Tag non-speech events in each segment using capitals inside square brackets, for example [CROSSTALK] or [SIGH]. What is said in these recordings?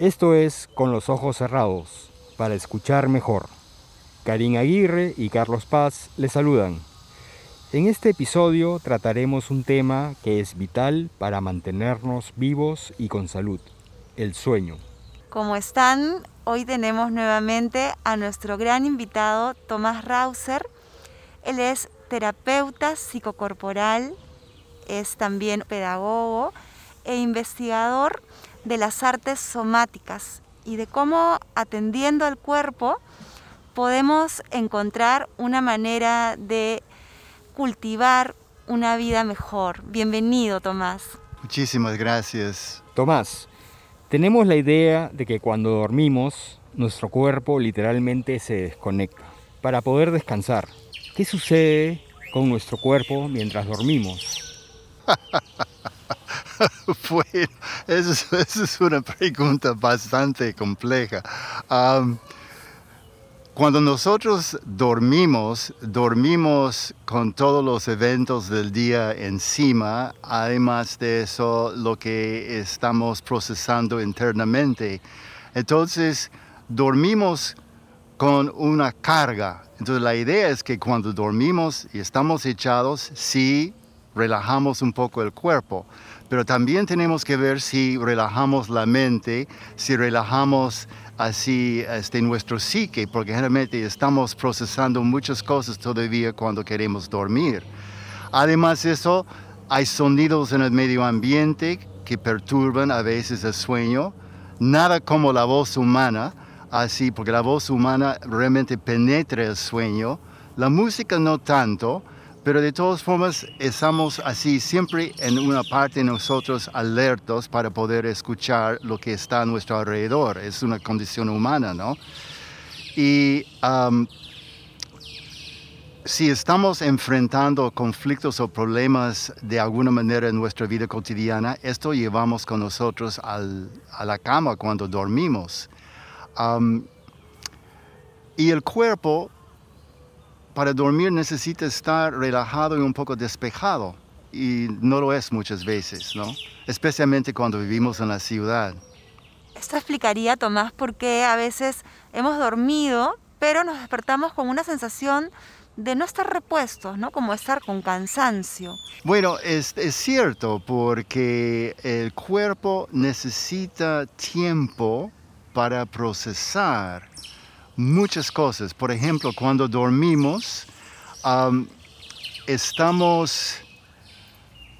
Esto es Con los ojos cerrados, para escuchar mejor. Karin Aguirre y Carlos Paz les saludan. En este episodio trataremos un tema que es vital para mantenernos vivos y con salud, el sueño. ¿Cómo están? Hoy tenemos nuevamente a nuestro gran invitado Tomás Rauser. Él es terapeuta psicocorporal, es también pedagogo e investigador de las artes somáticas y de cómo atendiendo al cuerpo podemos encontrar una manera de cultivar una vida mejor. Bienvenido, Tomás. Muchísimas gracias. Tomás, tenemos la idea de que cuando dormimos, nuestro cuerpo literalmente se desconecta para poder descansar. ¿Qué sucede con nuestro cuerpo mientras dormimos? [LAUGHS] [LAUGHS] bueno, esa es, una pregunta bastante compleja. cuando nosotros dormimos, dormimos con todos los eventos del día encima, además de eso, lo que estamos procesando internamente. Entonces, dormimos con una carga. Entonces, la idea es que cuando dormimos y estamos echados, sí relajamos un poco el cuerpo pero también tenemos que ver si relajamos la mente, si relajamos así este, nuestro psique, porque generalmente estamos procesando muchas cosas todavía cuando queremos dormir. Además de eso, hay sonidos en el medio ambiente que perturban a veces el sueño, nada como la voz humana, así, porque la voz humana realmente penetra el sueño, la música no tanto, pero de todas formas estamos así siempre en una parte nosotros alertos para poder escuchar lo que está a nuestro alrededor. Es una condición humana, ¿no? Y si estamos enfrentando conflictos o problemas de alguna manera en nuestra vida cotidiana, esto llevamos con nosotros a la cama cuando dormimos. y el cuerpo para dormir necesita estar relajado y un poco despejado. Y no lo es muchas veces, ¿no? Especialmente cuando vivimos en la ciudad. Esto explicaría, Tomás, por qué a veces hemos dormido, pero nos despertamos con una sensación de no estar repuestos, ¿no? Como estar con cansancio. Bueno, es, es, cierto, porque el cuerpo necesita tiempo para procesar muchas cosas. Por ejemplo, cuando dormimos, estamos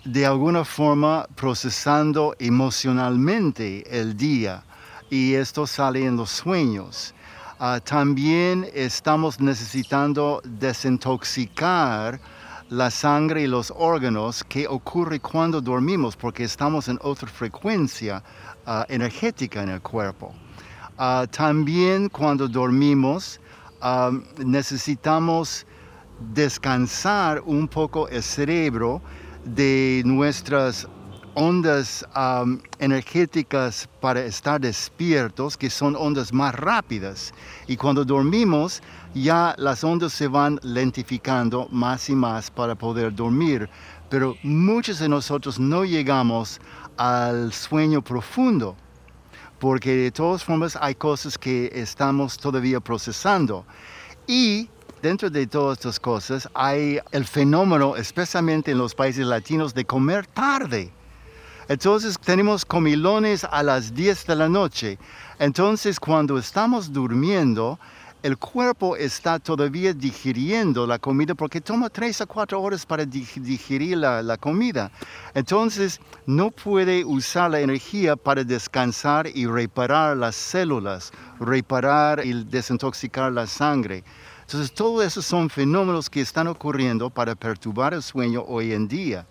de alguna forma procesando emocionalmente el día y esto sale en los sueños. Ah, también estamos necesitando desintoxicar la sangre y los órganos que ocurre cuando dormimos porque estamos en otra frecuencia ah, energética en el cuerpo. Ah, también cuando dormimos ah, necesitamos descansar un poco el cerebro de nuestras ondas energéticas para estar despiertos, que son ondas más rápidas. Y cuando dormimos, ya las ondas se van lentificando más y más para poder dormir. Pero muchos de nosotros no llegamos al sueño profundo porque de todas formas hay cosas que estamos todavía procesando. Y dentro de todas estas cosas hay el fenómeno, especialmente en los países latinos, de comer tarde. Entonces tenemos comilones a las 10 de la noche. Entonces cuando estamos durmiendo, el cuerpo está todavía digiriendo la comida porque toma tres a cuatro horas para digerir la, comida. Entonces no puede usar la energía para descansar y reparar las células, reparar y desintoxicar la sangre. Entonces todo eso son fenómenos que están ocurriendo para perturbar el sueño hoy en día.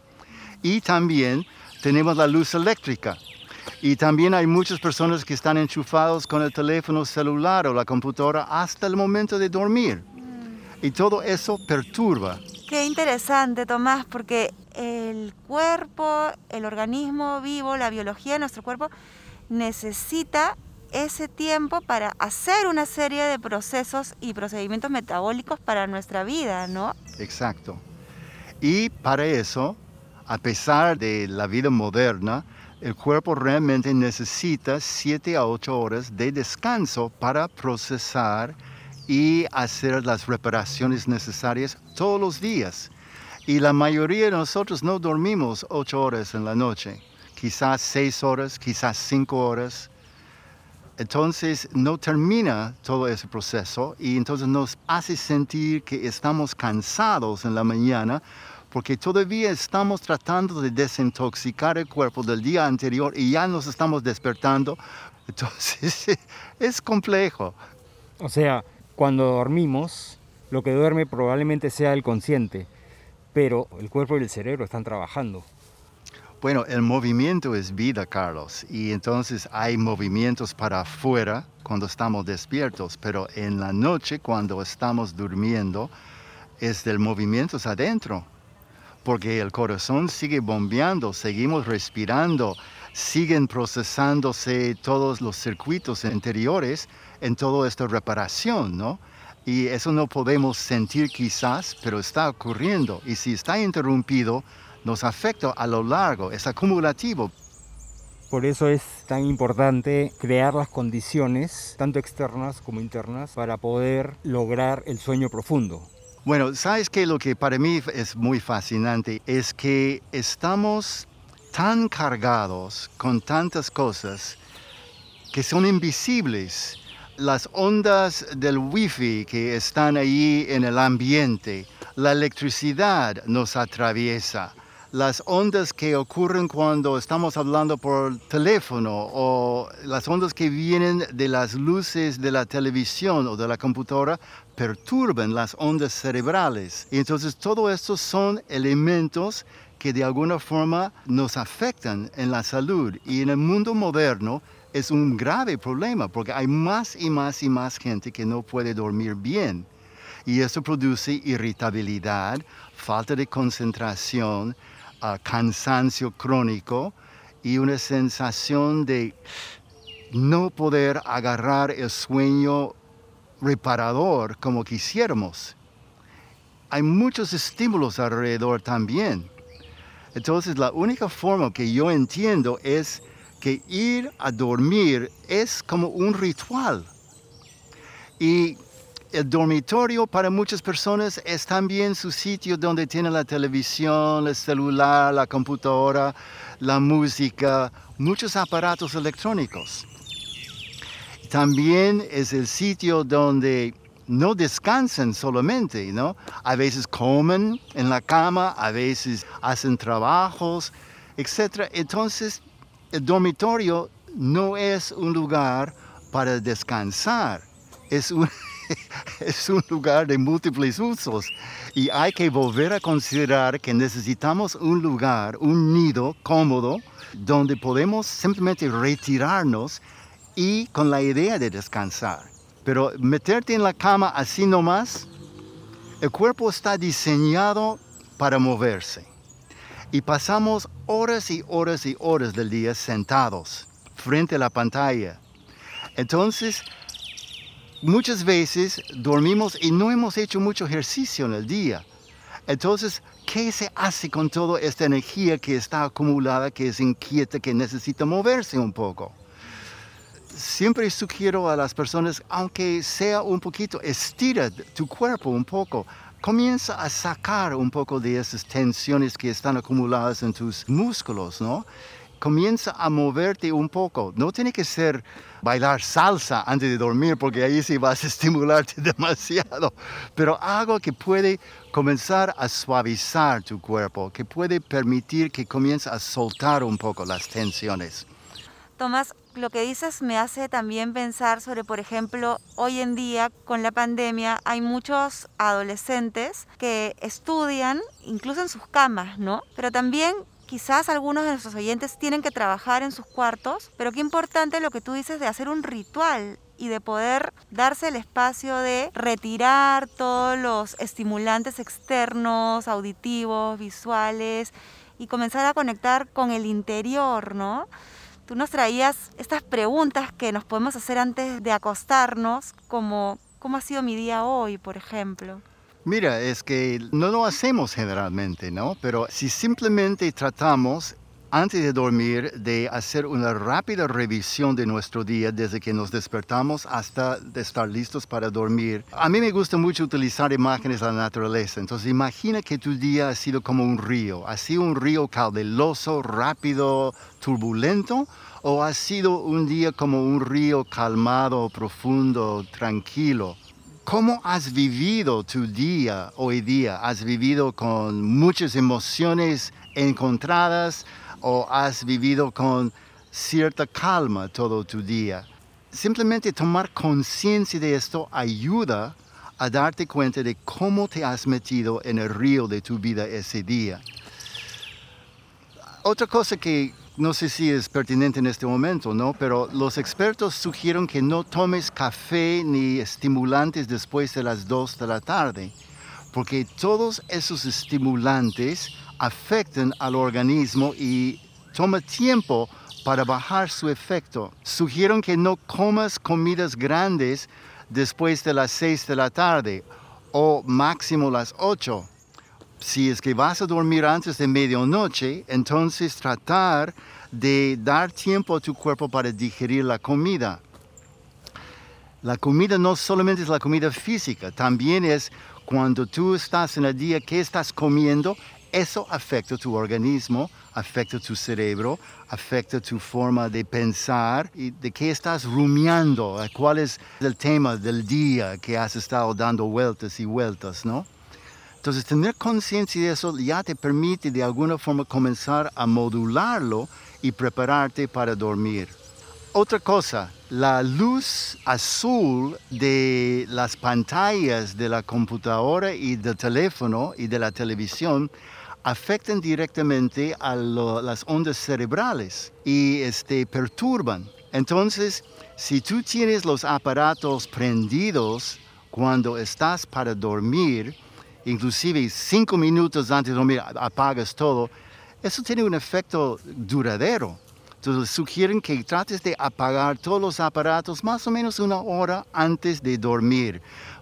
Y también tenemos la luz eléctrica. Y también hay muchas personas que están enchufados con el teléfono celular o la computadora hasta el momento de dormir. Y todo eso perturba. Qué interesante, Tomás, porque el cuerpo, el organismo vivo, la biología de nuestro cuerpo necesita ese tiempo para hacer una serie de procesos y procedimientos metabólicos para nuestra vida, ¿no? Exacto. Y para eso, a pesar de la vida moderna, el cuerpo realmente necesita 7 a 8 horas de descanso para procesar y hacer las reparaciones necesarias todos los días. Y la mayoría de nosotros no dormimos 8 horas en la noche, quizás 6 horas, quizás 5 horas. Entonces no termina todo ese proceso y entonces nos hace sentir que estamos cansados en la mañana porque todavía estamos tratando de desintoxicar el cuerpo del día anterior y ya nos estamos despertando. [LAUGHS] Entonces es complejo. O sea, cuando dormimos, lo que duerme probablemente sea el consciente, pero el cuerpo y el cerebro están trabajando. Bueno, el movimiento es vida, Carlos, y entonces hay movimientos para afuera cuando estamos despiertos, pero en la noche cuando estamos durmiendo es del movimiento adentro porque el corazón sigue bombeando, seguimos respirando, siguen procesándose todos los circuitos interiores en toda esta reparación, ¿no? Y eso no podemos sentir quizás, pero está ocurriendo. Y si está interrumpido, nos afecta a lo largo, es acumulativo. Por eso es tan importante crear las condiciones, tanto externas como internas, para poder lograr el sueño profundo. Bueno, sabes que lo que para mí es muy fascinante es que estamos tan cargados con tantas cosas que son invisibles. Las ondas del wifi que están ahí en el ambiente, la electricidad nos atraviesa, las ondas que ocurren cuando estamos hablando por teléfono o las ondas que vienen de las luces de la televisión o de la computadora perturban las ondas cerebrales. Y entonces todo esto son elementos que de alguna forma nos afectan en la salud. Y en el mundo moderno es un grave problema porque hay más y más y más gente que no puede dormir bien. Y eso produce irritabilidad, falta de concentración, cansancio crónico y una sensación de no poder agarrar el sueño reparador como quisiéramos. Hay muchos estímulos alrededor también. Entonces la única forma que yo entiendo es que ir a dormir es como un ritual. Y el dormitorio para muchas personas es también su sitio donde tienen la televisión, el celular, la computadora, la música, muchos aparatos electrónicos. También es el sitio donde no descansan solamente, ¿no? A veces comen en la cama, a veces hacen trabajos, etc. Entonces, el dormitorio no es un lugar para descansar, es un [LAUGHS] es un lugar de múltiples usos y hay que volver a considerar que necesitamos un lugar, un nido cómodo, donde podemos simplemente retirarnos y con la idea de descansar. Pero meterte en la cama así nomás, el cuerpo está diseñado para moverse. Y pasamos horas y horas y horas del día sentados frente a la pantalla. Entonces, muchas veces dormimos y no hemos hecho mucho ejercicio en el día. Entonces, ¿qué se hace con toda esta energía que está acumulada, que es inquieta, que necesita moverse un poco? Siempre sugiero a las personas, aunque sea un poquito, estira tu cuerpo un poco. Comienza a sacar un poco de esas tensiones que están acumuladas en tus músculos, ¿no? comienza a moverte un poco. No tiene que ser bailar salsa antes de dormir porque ahí sí vas a estimularte [LAUGHS] demasiado, pero algo que puede comenzar a suavizar tu cuerpo, que puede permitir que comience a soltar un poco las tensiones. Tomás, lo que dices me hace también pensar sobre, por ejemplo, hoy en día con la pandemia hay muchos adolescentes que estudian incluso en sus camas, ¿no? Pero también quizás algunos de nuestros oyentes tienen que trabajar en sus cuartos, pero qué importante lo que tú dices de hacer un ritual y de poder darse el espacio de retirar todos los estimulantes externos, auditivos, visuales y comenzar a conectar con el interior, ¿no? Tú nos traías estas preguntas que nos podemos hacer antes de acostarnos, como ¿cómo ha sido mi día hoy, por ejemplo? Mira, es que no lo hacemos generalmente, ¿no? Pero si simplemente tratamos antes de dormir de hacer una rápida revisión de nuestro día desde que nos despertamos hasta estar listos para dormir. A mí me gusta mucho utilizar imágenes de la naturaleza, entonces imagina que tu día ha sido como un río, ha sido un río caudaloso, rápido, turbulento, o ha sido un día como un río calmado, profundo, tranquilo. ¿Cómo has vivido tu día hoy día? ¿Has vivido con muchas emociones encontradas? O has vivido con cierta calma todo tu día. Simplemente tomar conciencia de esto ayuda a darte cuenta de cómo te has metido en el río de tu vida ese día. Otra cosa que no sé si es pertinente en este momento, ¿no? Pero los expertos sugieren que no tomes café ni estimulantes después de las 2 de la tarde, porque todos esos estimulantes afectan al organismo y toma tiempo para bajar su efecto. Sugieren que no comas comidas grandes después de las 6 de la tarde o máximo las 8. Si es que vas a dormir antes de medianoche, entonces tratar de dar tiempo a tu cuerpo para digerir la comida. La comida no solamente es la comida física, también es cuando tú estás en el día que estás comiendo eso afecta tu organismo, afecta tu cerebro, afecta tu forma de pensar y de qué estás rumiando, cuál es el tema del día que has estado dando vueltas y vueltas, ¿no? Entonces, tener conciencia de eso ya te permite de alguna forma comenzar a modularlo y prepararte para dormir. Otra cosa, la luz azul de las pantallas de la computadora y del teléfono y de la televisión afectan directamente a las ondas cerebrales y este, perturban. Entonces, si tú tienes los aparatos prendidos cuando estás para dormir, inclusive cinco minutos antes de dormir apagas todo, eso tiene un efecto duradero. Entonces sugieren que trates de apagar todos los aparatos más o menos una hora antes de dormir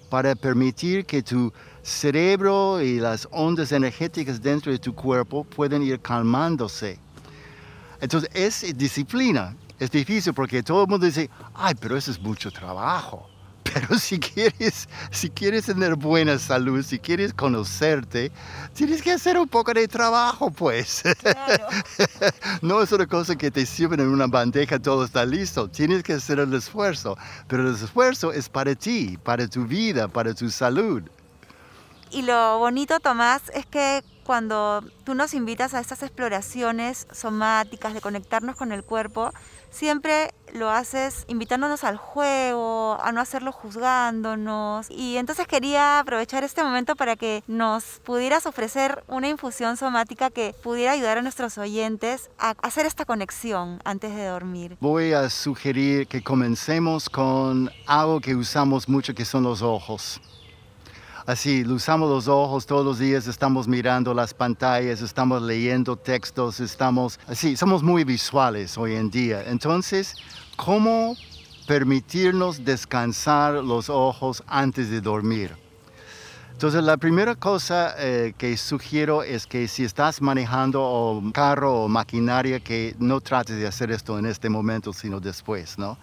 para permitir que tu cerebro y las ondas energéticas dentro de tu cuerpo pueden ir calmándose. Entonces es disciplina. Es difícil porque todo el mundo dice, ay, pero eso es mucho trabajo. [LAUGHS] Pero si quieres, si quieres tener buena salud, si quieres conocerte, tienes que hacer un poco de trabajo, pues. [LAUGHS] no es una cosa que te sirven en una bandeja, todo está listo. Tienes que hacer el esfuerzo. Pero el esfuerzo es para ti, para tu vida, para tu salud. Y lo bonito, Tomás, es que cuando tú nos invitas a estas exploraciones somáticas de conectarnos con el cuerpo, siempre lo haces invitándonos al juego, a no hacerlo juzgándonos. Y entonces quería aprovechar este momento para que nos pudieras ofrecer una infusión somática que pudiera ayudar a nuestros oyentes a hacer esta conexión antes de dormir. Voy a sugerir que comencemos con algo que usamos mucho que son los ojos así, usamos los ojos todos los días, estamos mirando las pantallas, estamos leyendo textos, estamos así, somos muy visuales hoy en día. Entonces, ¿cómo permitirnos descansar los ojos antes de dormir? Entonces, la primera cosa eh, que sugiero es que si estás manejando un carro o maquinaria, que no trates de hacer esto en este momento, sino después, ¿no?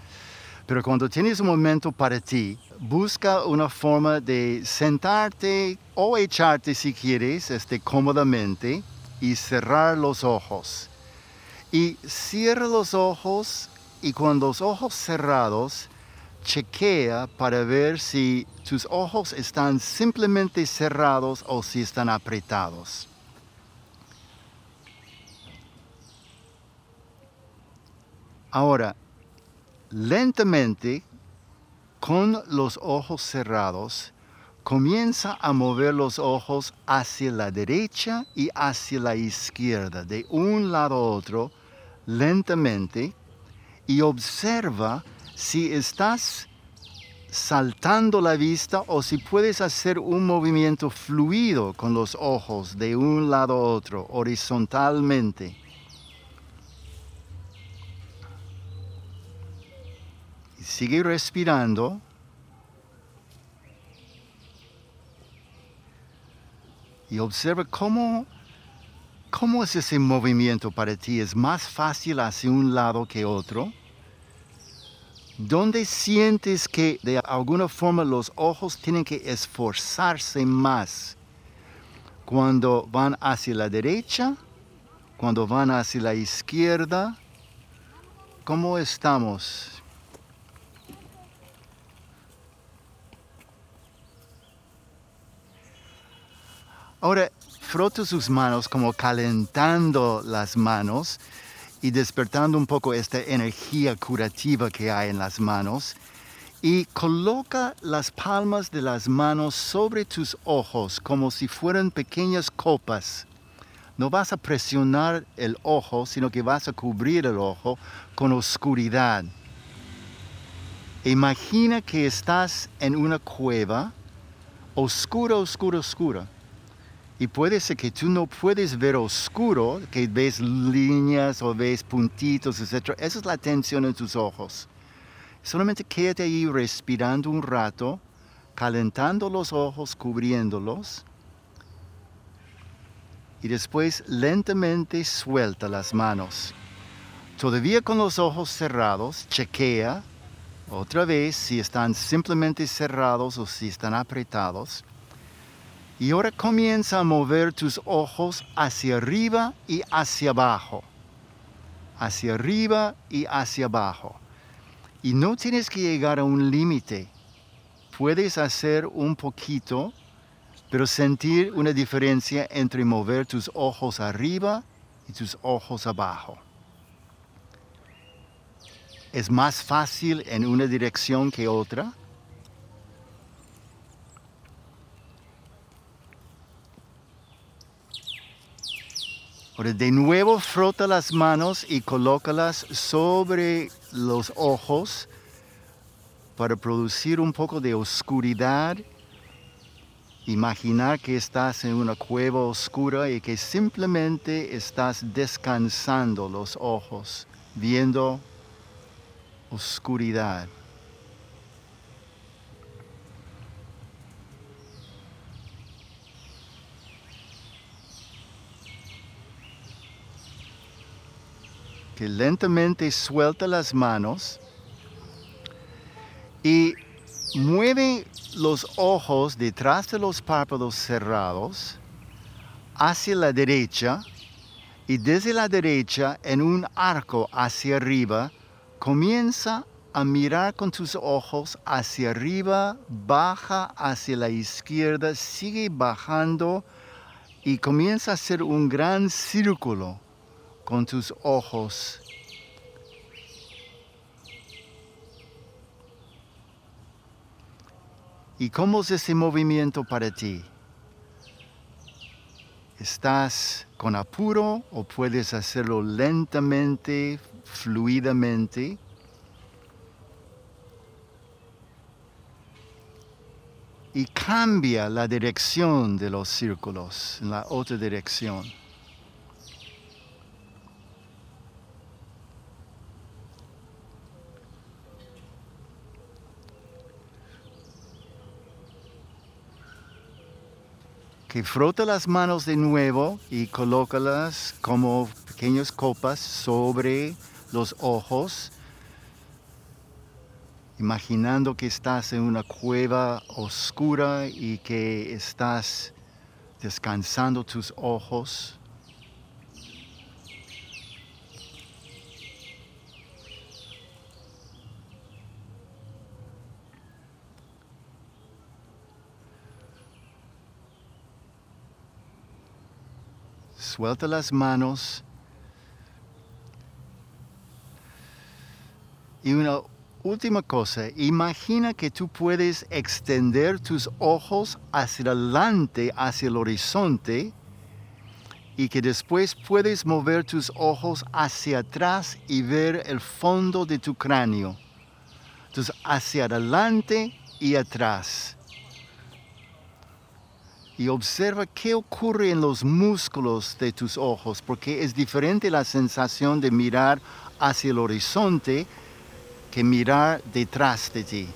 Pero cuando tienes un momento para ti, busca una forma de sentarte o echarte si quieres este, cómodamente y cerrar los ojos. Y cierra los ojos y con los ojos cerrados, chequea para ver si tus ojos están simplemente cerrados o si están apretados. Ahora, lentamente, con los ojos cerrados, comienza a mover los ojos hacia la derecha y hacia la izquierda, de un lado a otro, lentamente, y observa si estás saltando la vista o si puedes hacer un movimiento fluido con los ojos de un lado a otro, horizontalmente. Sigue respirando. Y observa cómo ¿Cómo es ese movimiento para ti? ¿Es más fácil hacia un lado que otro? ¿Dónde sientes que de alguna forma los ojos tienen que esforzarse más? ¿Cuando van hacia la derecha? ¿Cuando van hacia la izquierda? ¿Cómo estamos? Ahora, frota sus manos como calentando las manos y despertando un poco esta energía curativa que hay en las manos. Y coloca las palmas de las manos sobre tus ojos como si fueran pequeñas copas. No vas a presionar el ojo, sino que vas a cubrir el ojo con oscuridad. Imagina que estás en una cueva oscura, oscura, oscura y puede ser que tú no puedes ver oscuro, que ves líneas o ves puntitos, etc. Esa es la tensión en tus ojos. Solamente quédate ahí respirando un rato, calentando los ojos, cubriéndolos. Y después lentamente suelta las manos. Todavía con los ojos cerrados, chequea otra vez si están simplemente cerrados o si están apretados. Y ahora comienza a mover tus ojos hacia arriba y hacia abajo. Hacia arriba y hacia abajo. Y no tienes que llegar a un límite. Puedes hacer un poquito, pero sentir una diferencia entre mover tus ojos arriba y tus ojos abajo. Es más fácil en una dirección que otra Ahora de nuevo frota las manos y colócalas sobre los ojos para producir un poco de oscuridad. Imaginar que estás en una cueva oscura y que simplemente estás descansando los ojos, viendo oscuridad. Que lentamente suelta las manos y mueve los ojos detrás de los párpados cerrados hacia la derecha y desde la derecha en un arco hacia arriba comienza a mirar con tus ojos hacia arriba, baja hacia la izquierda, sigue bajando y comienza a hacer un gran círculo con tus ojos. ¿Y cómo es ese movimiento para ti? ¿Estás con apuro o puedes hacerlo lentamente, fluidamente? Y cambia la dirección de los círculos en la otra dirección. Frota las manos de nuevo y colócalas como pequeñas copas sobre los ojos, imaginando que estás en una cueva oscura y que estás descansando tus ojos. Suelta las manos. Y una última cosa, imagina que tú puedes extender tus ojos hacia adelante, hacia el horizonte, y que después puedes mover tus ojos hacia atrás y ver el fondo de tu cráneo. Entonces, hacia adelante y atrás y observa qué ocurre en los músculos de tus ojos, porque es diferente la sensación de mirar hacia el horizonte que mirar detrás de ti.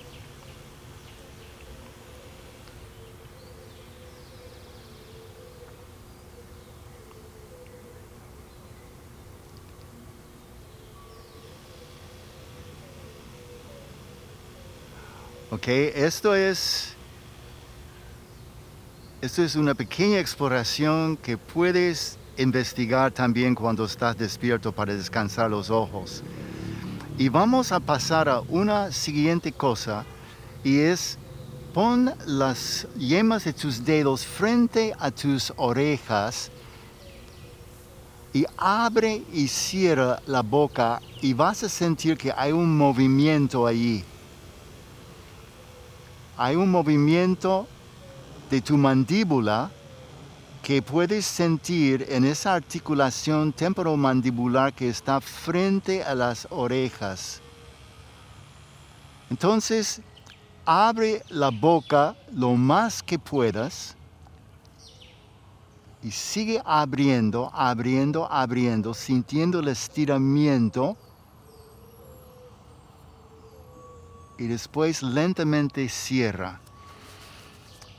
Ok, esto es esto es una pequeña exploración que puedes investigar también cuando estás despierto para descansar los ojos. Y vamos a pasar a una siguiente cosa y es pon las yemas de tus dedos frente a tus orejas y abre y cierra la boca y vas a sentir que hay un movimiento allí. Hay un movimiento de tu mandíbula que puedes sentir en esa articulación temporomandibular que está frente a las orejas. Entonces, abre la boca lo más que puedas y sigue abriendo, abriendo, abriendo, sintiendo el estiramiento. Y después lentamente cierra.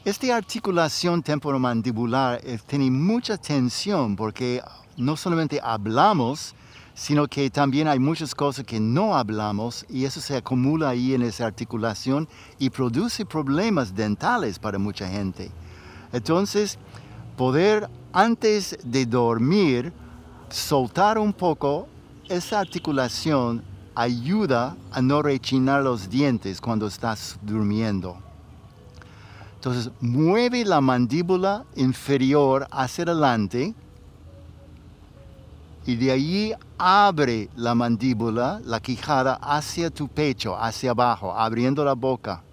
Esta articulación temporomandibular eh, tiene mucha tensión porque no solamente hablamos, sino que también hay muchas cosas que no hablamos y eso se acumula ahí en esa articulación y produce problemas dentales para mucha gente. Entonces, poder antes de dormir soltar un poco esa articulación ayuda a no rechinar los dientes cuando estás durmiendo. Entonces mueve la mandíbula inferior hacia adelante y de allí abre la mandíbula, la quijada hacia tu pecho, hacia abajo, abriendo la boca.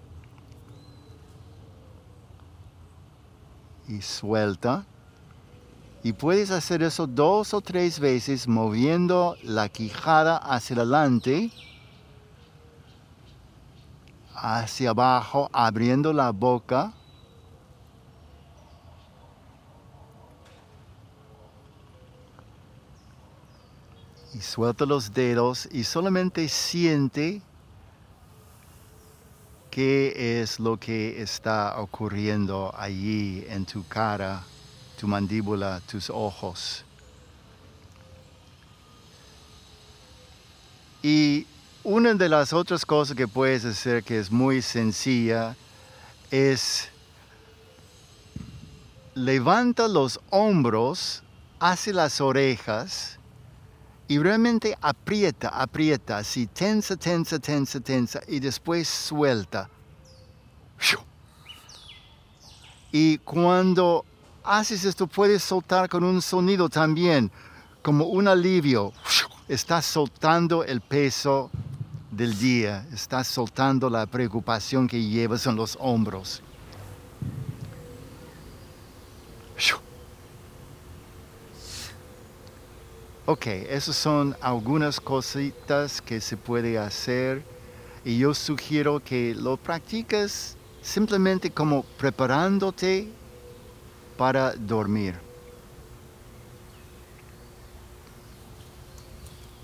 y suelta. Y puedes hacer eso dos o tres veces moviendo la quijada hacia adelante, hacia abajo, abriendo la boca. Y suelta los dedos y solamente siente qué es lo que está ocurriendo allí en tu cara, tu mandíbula, tus ojos. Y una de las otras cosas que puedes hacer que es muy sencilla es levanta los hombros hacia las orejas y realmente aprieta, aprieta, así tensa, tensa, tensa, tensa y después suelta. Y cuando haces esto puedes soltar con un sonido también, como un alivio. Estás soltando el peso del día, estás soltando la preocupación que llevas en los hombros. Ok, esas son algunas cositas que se puede hacer y yo sugiero que lo practiques simplemente como preparándote para dormir.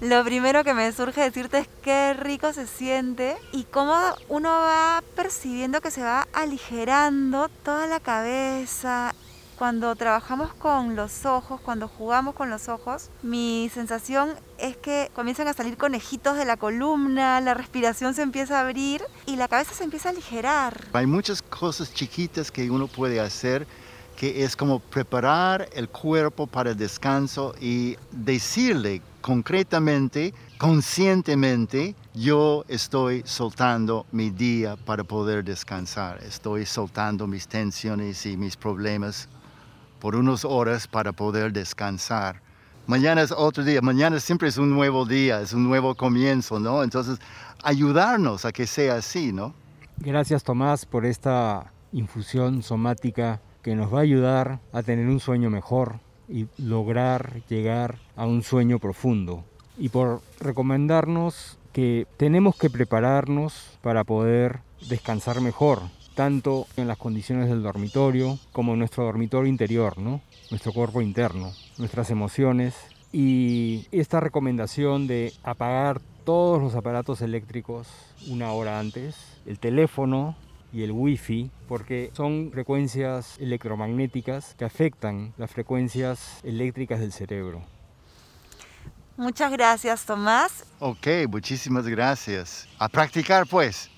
Lo primero que me surge decirte es qué rico se siente y cómo uno va percibiendo que se va aligerando toda la cabeza, cuando trabajamos con los ojos, cuando jugamos con los ojos, mi sensación es que comienzan a salir conejitos de la columna, la respiración se empieza a abrir y la cabeza se empieza a aligerar. Hay muchas cosas chiquitas que uno puede hacer que es como preparar el cuerpo para el descanso y decirle concretamente, conscientemente, yo estoy soltando mi día para poder descansar, estoy soltando mis tensiones y mis problemas por unas horas para poder descansar. Mañana es otro día, mañana siempre es un nuevo día, es un nuevo comienzo, ¿no? Entonces, ayudarnos a que sea así, ¿no? Gracias Tomás por esta infusión somática que nos va a ayudar a tener un sueño mejor y lograr llegar a un sueño profundo. Y por recomendarnos que tenemos que prepararnos para poder descansar mejor, tanto en las condiciones del dormitorio como en nuestro dormitorio interior, ¿no? nuestro cuerpo interno, nuestras emociones y esta recomendación de apagar todos los aparatos eléctricos una hora antes, el teléfono y el wifi, porque son frecuencias electromagnéticas que afectan las frecuencias eléctricas del cerebro. Muchas gracias, Tomás. Ok, muchísimas gracias. A practicar, pues.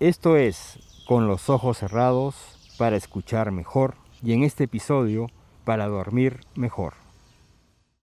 Esto es Con los ojos cerrados para escuchar mejor y en este episodio para dormir mejor.